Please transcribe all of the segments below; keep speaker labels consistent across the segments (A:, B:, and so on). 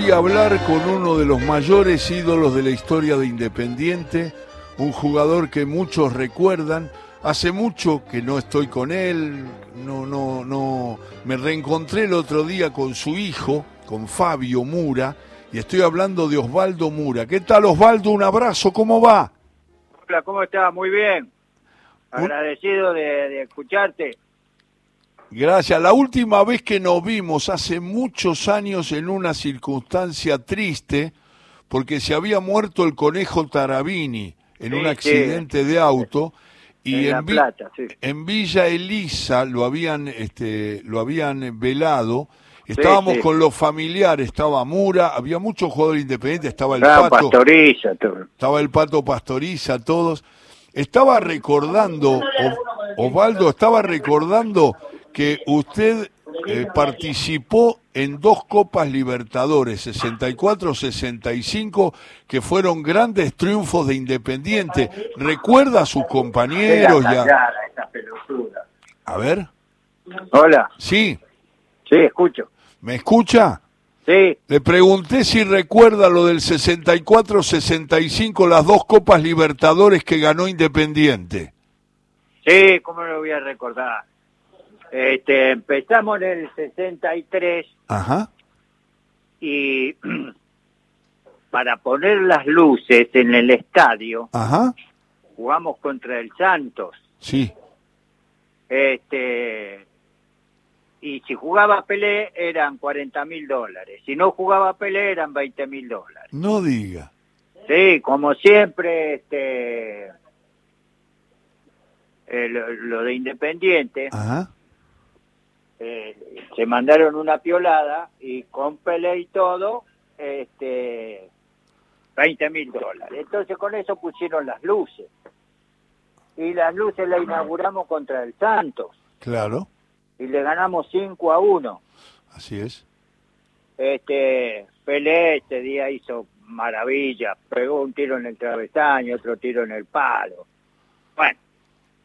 A: Voy a hablar con uno de los mayores ídolos de la historia de Independiente, un jugador que muchos recuerdan. Hace mucho que no estoy con él, no, no, no. Me reencontré el otro día con su hijo, con Fabio Mura, y estoy hablando de Osvaldo Mura. ¿Qué tal, Osvaldo? Un abrazo, ¿cómo va?
B: Hola, ¿cómo estás? Muy bien. Agradecido de, de escucharte.
A: Gracias. La última vez que nos vimos hace muchos años en una circunstancia triste, porque se había muerto el conejo Tarabini en
B: Sí,
A: un
B: sí.
A: accidente de auto y
B: En Plata, sí.
A: en Villa Elisa lo habían este lo habían velado. Estábamos con los familiares, estaba Mura, había muchos jugadores independientes, estaba el Pato,
B: pastoriza, todo.
A: estaba el Pato Pastoriza, todos. Estaba recordando, Osvaldo, estaba recordando que usted eh, participó en dos Copas Libertadores, 64-65, que fueron grandes triunfos de Independiente. ¿Recuerda a sus compañeros? y a- A ver,
B: Hola,
A: sí,
B: sí, escucho.
A: ¿me escucha?
B: Sí,
A: Le pregunté si recuerda lo del 64-65, las dos Copas Libertadores que ganó Independiente.
B: sí, ¿cómo lo voy a recordar? Este, empezamos en el 63
A: Ajá.
B: y para poner las luces en el estadio
A: Ajá,
B: jugamos contra el Santos.
A: sí.
B: Este, y si jugaba Pelé eran 40 mil dólares. Si no jugaba Pelé eran 20 mil dólares.
A: No diga.
B: Sí, como siempre, este, eh, lo, lo de Independiente,
A: Ajá.
B: Eh, se mandaron una piolada y con Pelé y todo, este, 20 mil dólares. Entonces con eso pusieron las luces. Y las luces las inauguramos contra el Santos
A: Claro,
B: y le ganamos 5 a 1.
A: así es.
B: Este, Pelé este día hizo maravilla, pegó un tiro en el travesaño, otro tiro en el palo. Bueno,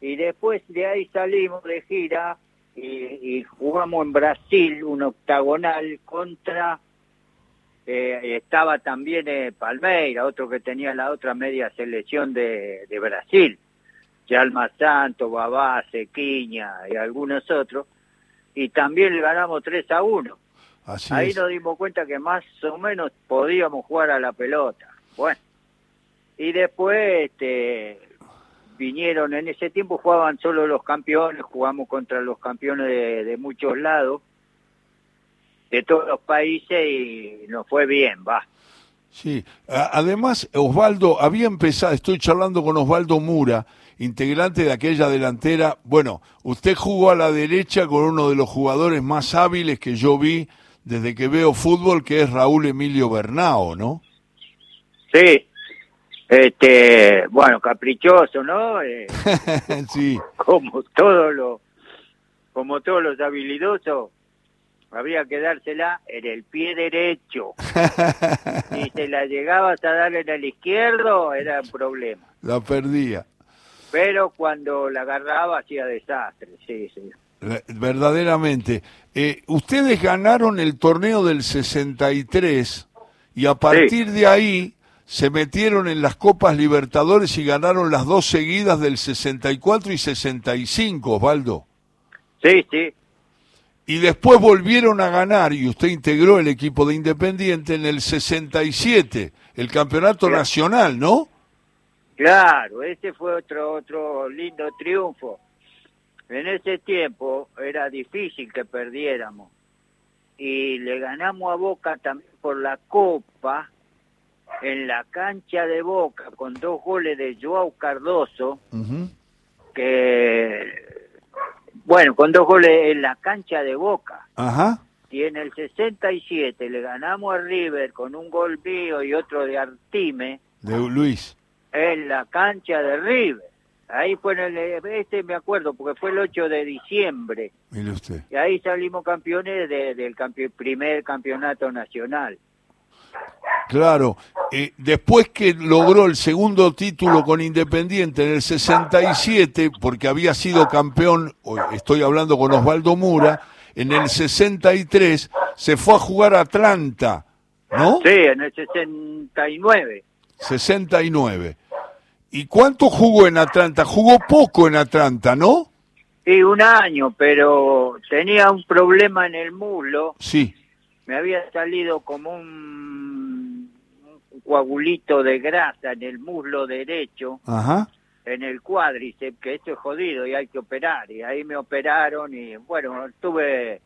B: y después de ahí salimos de gira y, y jugamos en Brasil un octagonal contra, eh, estaba también eh, Palmeira, otro que tenía la otra media selección de, de Brasil, Yalma Santo, Babá, Sequiña y algunos otros, y también le ganamos 3 a 1.
A: Así
B: Ahí
A: es.
B: nos dimos cuenta que más o menos podíamos jugar a la pelota. Bueno, y después este, vinieron, en ese tiempo jugaban solo los campeones, jugamos contra los campeones de, de muchos lados, de todos los países y nos fue bien, va.
A: Sí. Además, Osvaldo, había empezado, estoy charlando con Osvaldo Mura, integrante de aquella delantera. Bueno, usted jugó a la derecha con uno de los jugadores más hábiles que yo vi desde que veo fútbol, que es Raúl Emilio Bernao, ¿no?
B: Sí, este, bueno, caprichoso, ¿no? Eh,
A: sí.
B: como todos los como todos los habilidosos había que dársela en el pie derecho si te la llegabas a dar en el izquierdo era un problema
A: La perdía.
B: pero cuando la agarraba hacía desastre sí sí
A: Ver- Verdaderamente. Eh, ustedes ganaron el torneo del 63 y a partir de ahí se metieron en las Copas Libertadores y ganaron las dos seguidas del 64 y 65, Osvaldo.
B: sí sí
A: Y después volvieron a ganar y usted integró el equipo de Independiente en el 67, el campeonato
B: Claro.
A: nacional, ¿no?
B: claro ese fue otro otro lindo triunfo en ese tiempo era difícil que perdiéramos y le ganamos a Boca también por la Copa en la cancha de Boca con dos goles de Joao Cardoso que bueno con dos goles en la cancha de Boca
A: Ajá.
B: y en el 67 le ganamos a River con un gol mío y otro de Artime
A: De Luis.
B: en la cancha de River ahí fue en el este me acuerdo porque fue el 8 de diciembre
A: Mire usted.
B: y ahí salimos campeones de- del campe- primer campeonato nacional
A: Claro, eh, después que logró el segundo título con Independiente en el 67, porque había sido campeón, estoy hablando con Osvaldo Mura, en el 63 se fue a jugar a Atlanta, ¿no?
B: Sí, en el 69.
A: 69. ¿Y cuánto jugó en Atlanta? Jugó poco en Atlanta, ¿no?
B: Sí, un año, pero tenía un problema en el muslo.
A: Sí.
B: Me había salido como un coagulito de grasa en el muslo derecho,
A: Ajá.
B: en el cuádriceps, que esto es jodido y hay que operar. Y ahí me operaron y bueno, estuve...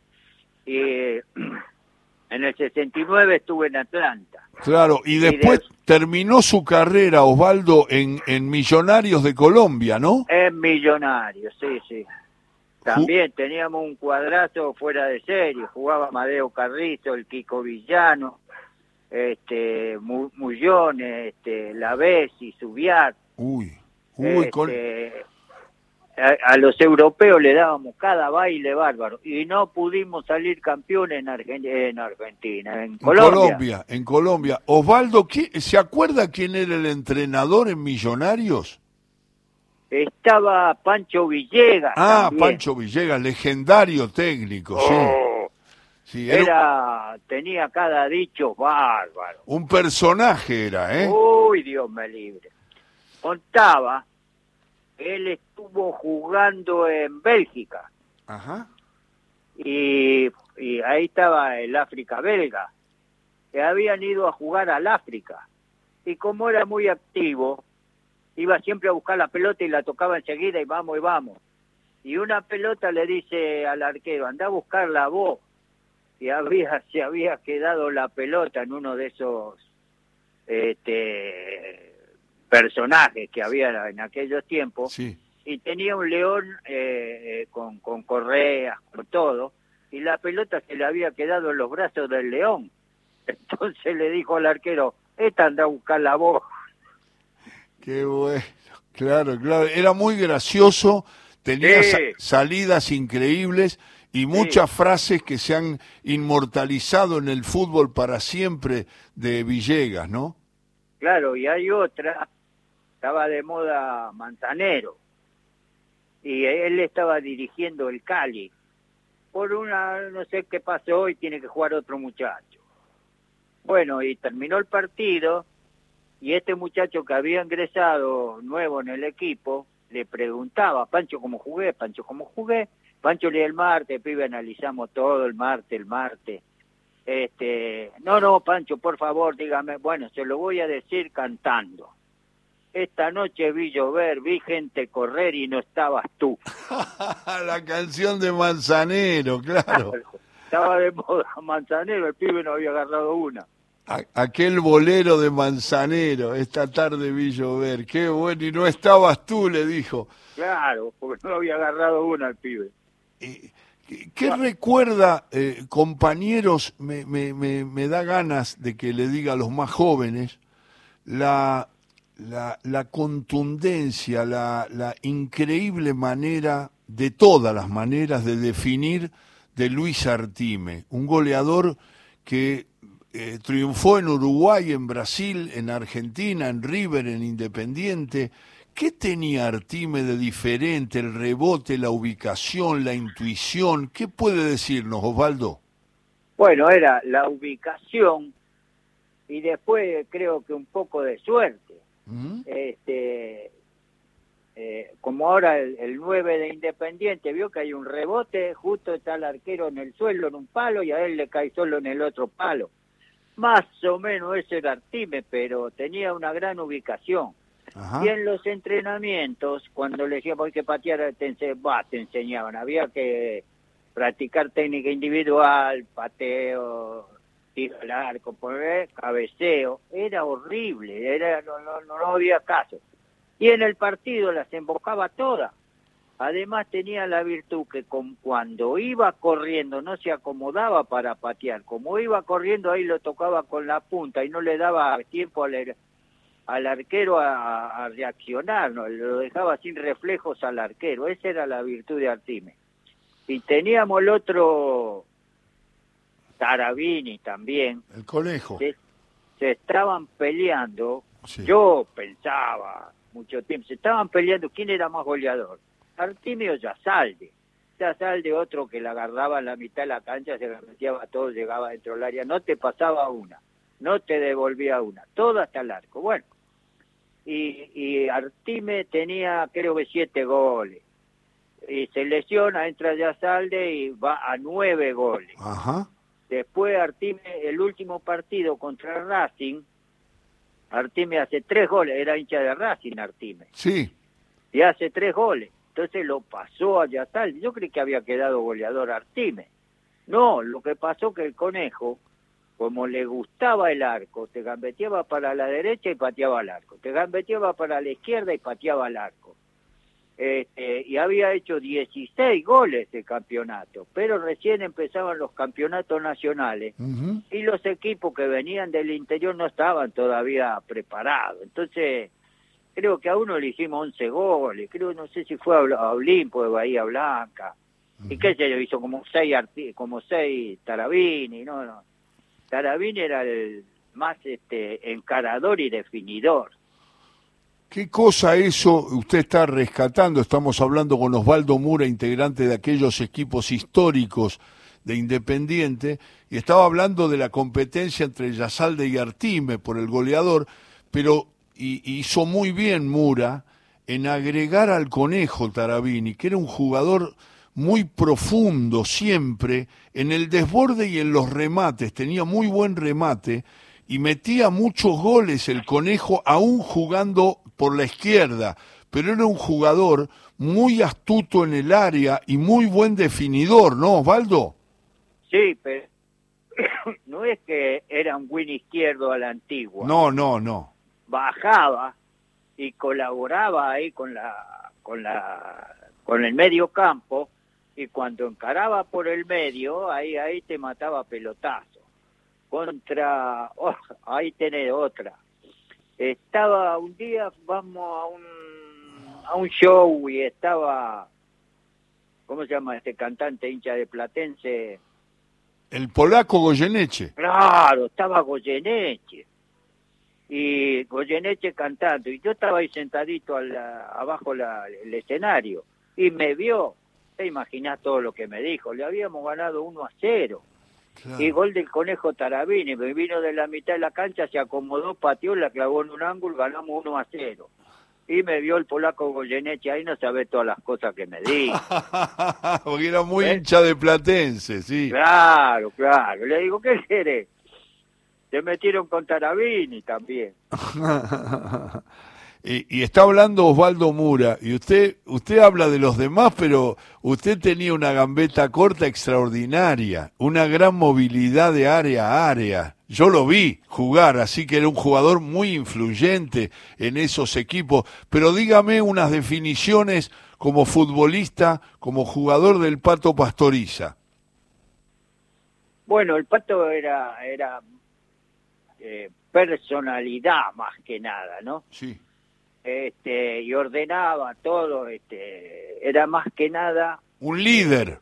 B: Y, en el 69 estuve en Atlanta.
A: Claro, y después
B: de-
A: terminó su carrera, Osvaldo, en, en Millonarios de Colombia, ¿no?
B: En Millonarios, sí, sí. También teníamos un cuadrazo fuera de serie, jugaba Madeo Carrizo, el Kiko Villano, este, Mu- Mullones, este, La Bessi, Subiat.
A: Uy, uy,
B: este, a, a los europeos le dábamos cada baile bárbaro y no pudimos salir campeones en, Argen- en Argentina, en
A: En
B: Colombia.
A: Colombia, en Colombia. Osvaldo, ¿qui- ¿se acuerda quién era el entrenador en Millonarios?
B: Estaba Pancho Villegas.
A: Ah,
B: también.
A: Pancho Villegas, legendario técnico, sí.
B: Oh,
A: sí era
B: era, tenía cada dicho bárbaro.
A: un personaje era, ¿eh?
B: Uy, Dios me libre. Contaba, él estuvo jugando en Bélgica
A: Ajá.
B: y, y ahí estaba el África belga, que habían ido a jugar al África. Y como era muy activo, iba siempre a buscar la pelota y la tocaba enseguida y vamos y vamos. Y una pelota le dice al arquero, anda a buscarla vos. Y había, se había quedado la pelota en uno de esos este, personajes que había en aquellos tiempos
A: Sí.
B: y tenía un león eh, eh, con, con correas, con todo, y la pelota se le había quedado en los brazos del león. Entonces le dijo al arquero, esta anda a buscar la voz.
A: Qué bueno. Claro, claro. Era muy gracioso, tenía
B: Sí.
A: sa- salidas increíbles y muchas frases que se han inmortalizado en el fútbol para siempre de Villegas, ¿no?
B: Claro, y hay otra, estaba de moda Manzanero, y él estaba dirigiendo el Cali. Por una, no sé qué pasó hoy, tiene que jugar otro muchacho. Bueno, y terminó el partido, y este muchacho que había ingresado nuevo en el equipo, le preguntaba, Pancho, ¿cómo jugué? Pancho, ¿cómo jugué? Pancho le el martes, pibe, analizamos todo el martes, el martes. Este, no, no, Pancho, por favor, dígame, bueno, se lo voy a decir cantando. Esta noche vi llover, vi gente correr y no estabas tú.
A: La canción de Manzanero, claro.
B: Estaba de moda Manzanero, el pibe no había agarrado una.
A: A- aquel bolero de Manzanero, esta tarde vi llover. Qué bueno, y no estabas tú, le dijo.
B: Claro, porque no había agarrado una el pibe.
A: Eh, ¿Qué, recuerda, eh, compañeros? Me, da ganas de que le diga a los más jóvenes la, contundencia, la, la increíble manera, de todas las maneras, de definir de Luis Artime, un goleador que eh, triunfó en Uruguay, en Brasil, en Argentina, en River, en Independiente. ¿Qué tenía Artime de diferente? El rebote, la ubicación, la intuición. ¿Qué puede decirnos, Osvaldo?
B: Bueno, era la ubicación y después creo que un poco de suerte.
A: ¿Mm?
B: Este, eh, como ahora el, el 9 de Independiente vio que hay un rebote, justo está el arquero en el suelo en un palo y a él le cae solo en el otro palo. Más o menos ese era Artime, pero tenía una gran ubicación. Y en los entrenamientos, cuando le decíamos hay que patear, te, ense- bah, te enseñaban. Había que practicar técnica individual, pateo, tiro al arco, poner cabeceo. Era horrible, era no, no, no, había caso. Y en el partido las embocaba todas. Además tenía la virtud que con, cuando iba corriendo no se acomodaba para patear. Como iba corriendo ahí lo tocaba con la punta y no le daba tiempo al, er- al arquero a, a reaccionar, ¿no? lo dejaba sin reflejos al arquero. Esa era la virtud de Artime. Y teníamos el otro Tarabini también,
A: El conejo.
B: se, se estaban peleando,
A: Sí.
B: yo pensaba mucho tiempo, se estaban peleando quién era más goleador, Artime o Yasalde. Yasalde otro que la agarraba en la mitad de la cancha, se la metía a todo, llegaba dentro del área, no te pasaba una. no te devolvía una, todo hasta el arco. Bueno, y, y Artime tenía creo que siete goles. Y se lesiona, entra ya Salde y va a nueve goles.
A: Ajá.
B: Después Artime, el último partido contra Racing, Artime hace tres goles, era hincha de Racing Artime,
A: Sí.
B: y hace tres goles. Entonces lo pasó a Yasalde. Yo creí que había quedado goleador Artime. No, lo que pasó que el conejo, como le gustaba el arco, te gambeteaba para la derecha y pateaba al arco, te gambeteaba para la izquierda y pateaba al arco. Este, y había hecho 16 goles de campeonato, pero recién empezaban los campeonatos nacionales y los equipos que venían del interior no estaban todavía preparados. Entonces, creo que a uno le hicimos 11 goles, creo, no sé si fue a, Olimpo de Bahía Blanca, y qué sé yo, hizo como seis, arti- como seis Tarabini, no, no. Tarabini era el más este encarador y definidor.
A: ¿Qué cosa eso usted está rescatando? Estamos hablando con Osvaldo Mura, integrante de aquellos equipos históricos de Independiente, y estaba hablando de la competencia entre Yasalde y Artime por el goleador, pero hizo muy bien Mura en agregar al conejo Tarabini, que era un jugador muy profundo siempre, en el desborde y en los remates, tenía muy buen remate y metía muchos goles el conejo aún jugando por la izquierda, pero era un jugador muy astuto en el área y muy buen definidor, ¿no, Osvaldo?
B: Sí, pero no es que era un win izquierdo a la antigua.
A: No, no, no.
B: bajaba y colaboraba ahí con la con la con el medio campo y cuando encaraba por el medio ahí ahí te mataba pelotazo contra oh, ahí tenés otra estaba un día vamos a un a un show y estaba cómo se llama este cantante hincha de Platense
A: El polaco Goyeneche.
B: Claro, estaba Goyeneche. Y Goyeneche cantando. Y yo estaba ahí sentadito al- abajo la, el escenario. Y me vio. Te imaginás todo lo que me dijo. Le habíamos ganado 1 a 0. Y gol del conejo Tarabini. Me vino de la mitad de la cancha, se acomodó, pateó, la clavó en un ángulo, ganamos 1 a 0. Y me vio el polaco Goyeneche. Ahí no sabe todas las cosas que me dijo.
A: Porque era muy
B: ¿Eh?
A: hincha de Platense, sí.
B: Claro, claro. Le digo, ¿qué querés? Se metieron con Tarabini también.
A: y, y está hablando Osvaldo Mura, y usted, usted habla de los demás, pero usted tenía una gambeta corta extraordinaria, una gran movilidad de área a área. Yo lo vi jugar, así que era un jugador muy influyente en esos equipos. Pero dígame unas definiciones como futbolista, como jugador del Pato Pastoriza.
B: Bueno, el pato era, era eh, personalidad más que nada, ¿no?
A: Sí.
B: Este, y ordenaba todo, este, era más que nada,
A: Un líder.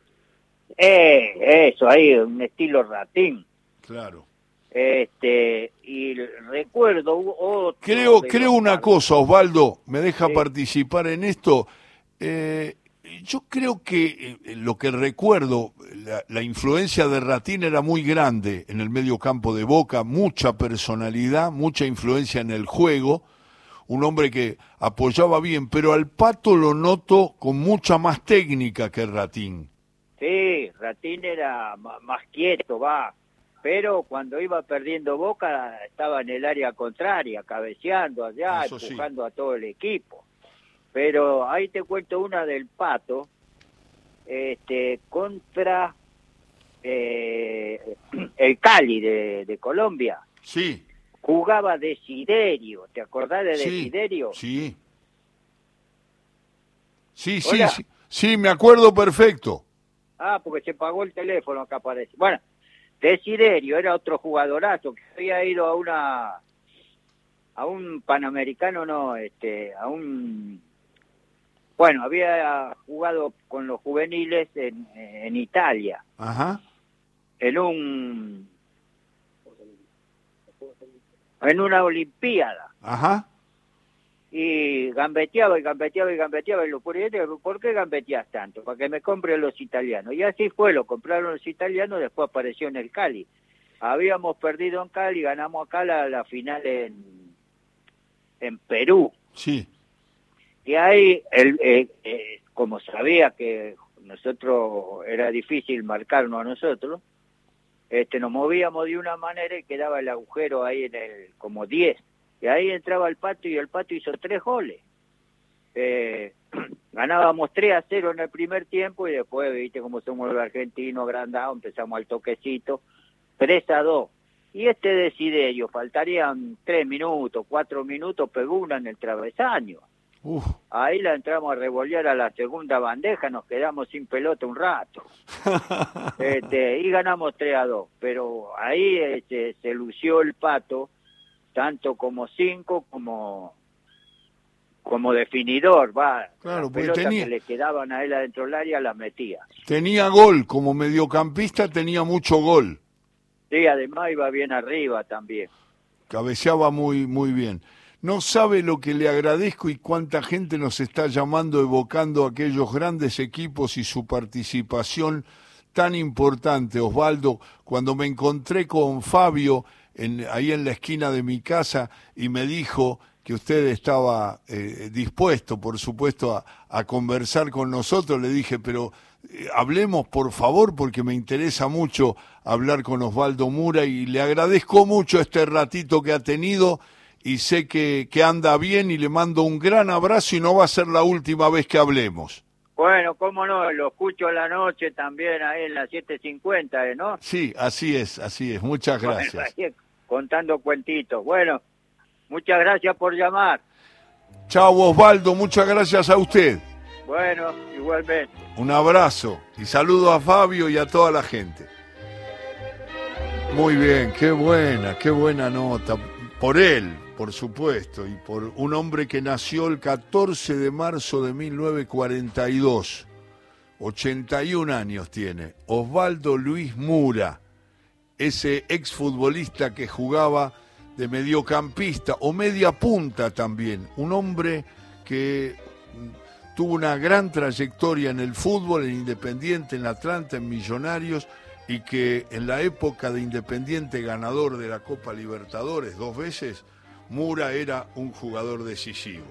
B: eh, eso ahí, un estilo ratín.
A: Claro.
B: Este, y recuerdo otro
A: Creo, creo una cosa, Osvaldo, me deja
B: Sí.
A: participar en esto. Eh, yo creo que eh, lo que recuerdo, la, la influencia de Ratín era muy grande en el medio campo de Boca, mucha personalidad, mucha influencia en el juego, un hombre que apoyaba bien, pero al Pato lo noto con mucha más técnica que Ratín.
B: Sí, Ratín era más quieto, va. Pero cuando iba perdiendo Boca, estaba en el área contraria, cabeceando allá,
A: Eso sí.
B: empujando a todo el equipo. Pero ahí te cuento una del Pato, este, contra eh, el Cali de, de Colombia.
A: Sí,
B: Jugaba Desiderio, ¿te acordás de
A: sí,
B: Desiderio?
A: sí. Sí, sí, sí, sí, me acuerdo perfecto.
B: Ah, porque se pagó el teléfono acá parece. Bueno, Desiderio era otro jugadorazo que había ido a una a un panamericano no, este, a un bueno, había jugado con los juveniles en, en Italia,
A: Ajá.
B: en un en una olimpiada
A: Ajá.
B: y gambeteaba y gambeteaba y gambeteaba y lo es, ¿por qué gambeteas tanto? Para que me compren los italianos. Y así fue, lo compraron los italianos, después apareció en el Cali. habíamos perdido en Cali ganamos acá la, la final en, en Perú.
A: Sí.
B: Y ahí, el, eh, eh, como sabía que nosotros era difícil marcarnos a nosotros, este, nos movíamos de una manera y quedaba el agujero ahí en el como 10. Y ahí entraba el patio y el patio hizo tres goles. Eh, ganábamos 3 a 0 en el primer tiempo y después, viste como somos los argentinos agrandados, empezamos al toquecito, 3 a 2. Y este Desiderio, faltarían 3 minutos, 4 minutos, pegó una en el travesaño.
A: Uf.
B: Ahí la entramos a revolear a la segunda bandeja, nos quedamos sin pelota un rato. este, y ganamos 3 a 2. Pero ahí este, se lució el pato, tanto como 5 como como definidor, va.
A: Claro, porque tenía-
B: que le quedaban a él adentro del área las metía.
A: Tenía gol, como mediocampista tenía mucho gol.
B: Sí, además iba bien arriba también.
A: cabeceaba muy muy bien. No sabe lo que le agradezco y cuánta gente nos está llamando evocando aquellos grandes equipos y su participación tan importante, Osvaldo, cuando me encontré con Fabio en, ahí en la esquina de mi casa y me dijo que usted estaba eh, dispuesto, por supuesto, a, conversar con nosotros, le dije, pero eh, hablemos por favor porque me interesa mucho hablar con Osvaldo Mura y le agradezco mucho este ratito que ha tenido y sé que, que anda bien y le mando un gran abrazo y no va a ser la última vez que hablemos.
B: Bueno, cómo no, lo escucho a la noche también ahí en las 7.50, ¿eh, ¿no?
A: Sí, así es, así es. Muchas gracias.
B: contando cuentitos. Bueno, muchas gracias por llamar.
A: Chao Osvaldo, muchas gracias a usted.
B: Bueno, igualmente.
A: Un abrazo y saludo a Fabio y a toda la gente. Muy bien, qué buena, qué buena nota. Por él, por supuesto, y por un hombre que nació el 14 de marzo de 1942. 81 años tiene. Osvaldo Luis Mura, ese exfutbolista que jugaba de mediocampista o media punta también. Un hombre que tuvo una gran trayectoria en el fútbol, en Independiente, en Atlanta, en Millonarios, y que en la época de Independiente ganador de la Copa Libertadores dos veces, Mura era un jugador decisivo.